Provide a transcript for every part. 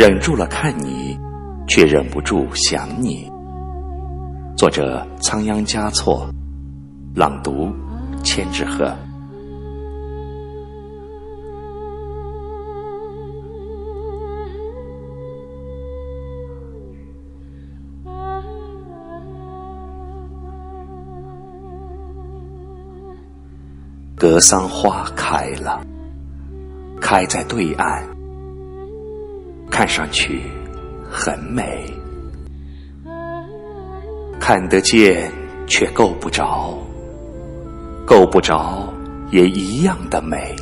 忍住了看你，却忍不住想你。作者：仓央嘉措，朗读：千纸鹤。格桑花开了，开在对岸，看上去很美，看得见却够不着，够不着也一样的美。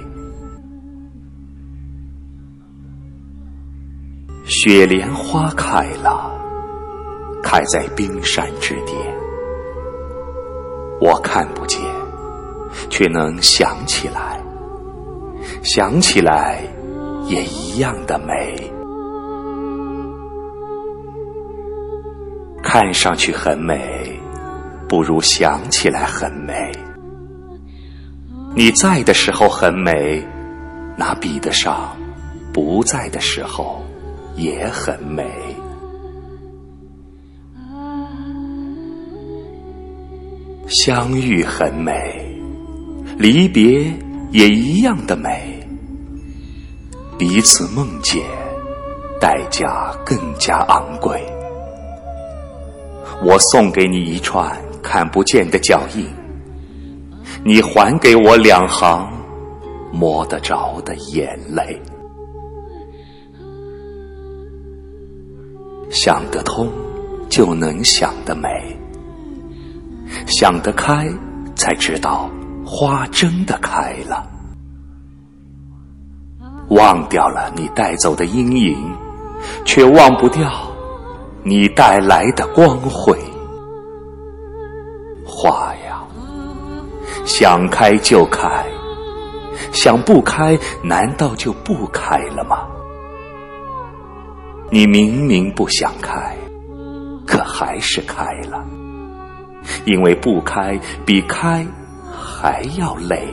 雪莲花开了，开在冰山之巅，我看不见。却能想起来，想起来也一样的美。看上去很美，不如想起来很美。你在的时候很美，哪比得上不在的时候也很美？相遇很美。离别也一样的美，彼此梦见，代价更加昂贵。我送给你一串看不见的脚印，你还给我两行摸得着的眼泪。想得通，就能想得美；想得开，才知道。花真的开了，忘掉了你带走的阴影，却忘不掉你带来的光辉。花呀，想开就开，想不开难道就不开了吗？你明明不想开，可还是开了，因为不开比开。还要累，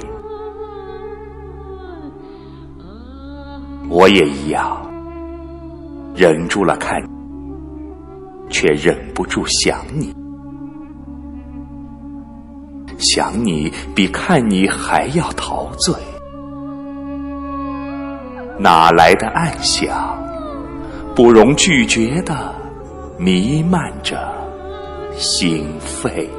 我也一样，忍住了看，却忍不住想你，想你比看你还要陶醉，哪来的暗想，不容拒绝的弥漫着心肺。